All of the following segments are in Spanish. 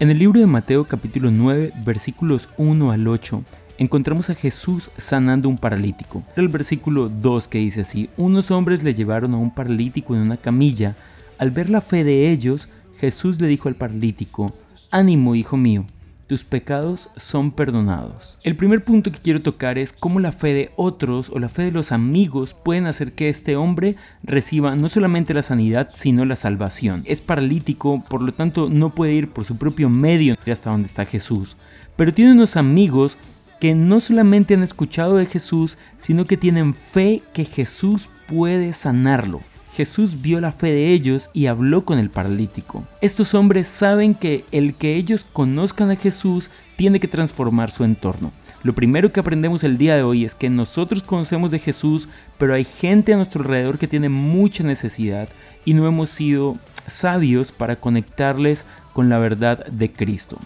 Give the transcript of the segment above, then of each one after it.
En el libro de Mateo capítulo 9 versículos 1 al 8 encontramos a Jesús sanando un paralítico. El versículo 2 que dice así, unos hombres le llevaron a un paralítico en una camilla. Al ver la fe de ellos, Jesús le dijo al paralítico, ánimo hijo mío, tus pecados son perdonados. El primer punto que quiero tocar es cómo la fe de otros o la fe de los amigos pueden hacer que este hombre reciba no solamente la sanidad, sino la salvación. Es paralítico, por lo tanto no puede ir por su propio medio hasta donde está Jesús. Pero tiene unos amigos que no solamente han escuchado de Jesús, sino que tienen fe que Jesús puede sanarlo. Jesús vio la fe de ellos y habló con el paralítico. Estos hombres saben que el que ellos conozcan a Jesús tiene que transformar su entorno. Lo primero que aprendemos el día de hoy es que nosotros conocemos de Jesús, pero hay gente a nuestro alrededor que tiene mucha necesidad y no hemos sido sabios para conectarles con la verdad de Cristo.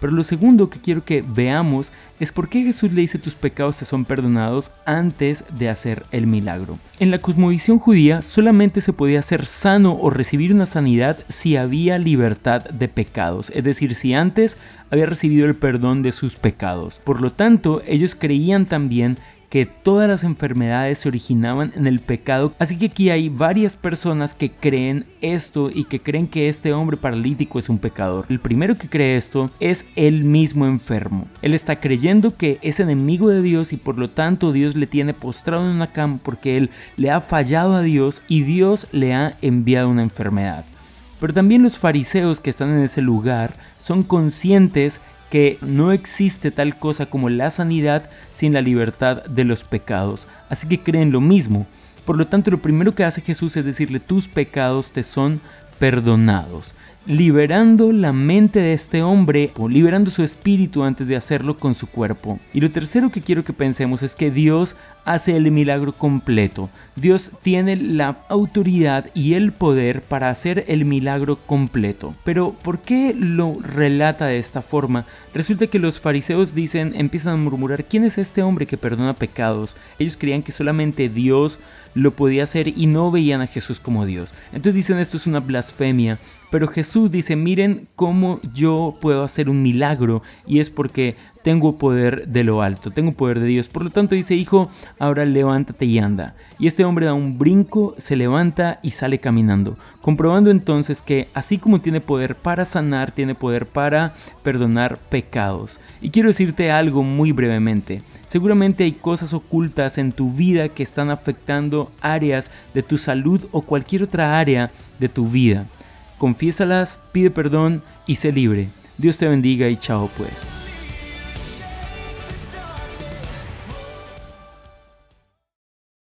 Pero lo segundo que quiero que veamos es por qué Jesús le dice tus pecados te son perdonados antes de hacer el milagro. En la cosmovisión judía solamente se podía ser sano o recibir una sanidad si había libertad de pecados, es decir, si antes había recibido el perdón de sus pecados. Por lo tanto, ellos creían también que todas las enfermedades se originaban en el pecado. Así que aquí hay varias personas que creen esto y que creen que este hombre paralítico es un pecador. El primero que cree esto es el mismo enfermo. Él está creyendo que es enemigo de Dios y por lo tanto Dios le tiene postrado en una cama porque él le ha fallado a Dios y Dios le ha enviado una enfermedad. Pero también los fariseos que están en ese lugar son conscientes que no existe tal cosa como la sanidad sin la libertad de los pecados. Así que creen lo mismo. Por lo tanto, lo primero que hace Jesús es decirle, tus pecados te son perdonados liberando la mente de este hombre o liberando su espíritu antes de hacerlo con su cuerpo. Y lo tercero que quiero que pensemos es que Dios hace el milagro completo. Dios tiene la autoridad y el poder para hacer el milagro completo. Pero ¿por qué lo relata de esta forma? Resulta que los fariseos dicen, empiezan a murmurar, ¿quién es este hombre que perdona pecados? Ellos creían que solamente Dios lo podía hacer y no veían a Jesús como Dios. Entonces dicen esto es una blasfemia, pero Jesús dice, miren cómo yo puedo hacer un milagro y es porque tengo poder de lo alto, tengo poder de Dios. Por lo tanto dice, hijo, ahora levántate y anda. Y este hombre da un brinco, se levanta y sale caminando, comprobando entonces que así como tiene poder para sanar, tiene poder para perdonar pecados. Y quiero decirte algo muy brevemente. Seguramente hay cosas ocultas en tu vida que están afectando áreas de tu salud o cualquier otra área de tu vida. Confiésalas, pide perdón y sé libre. Dios te bendiga y chao pues.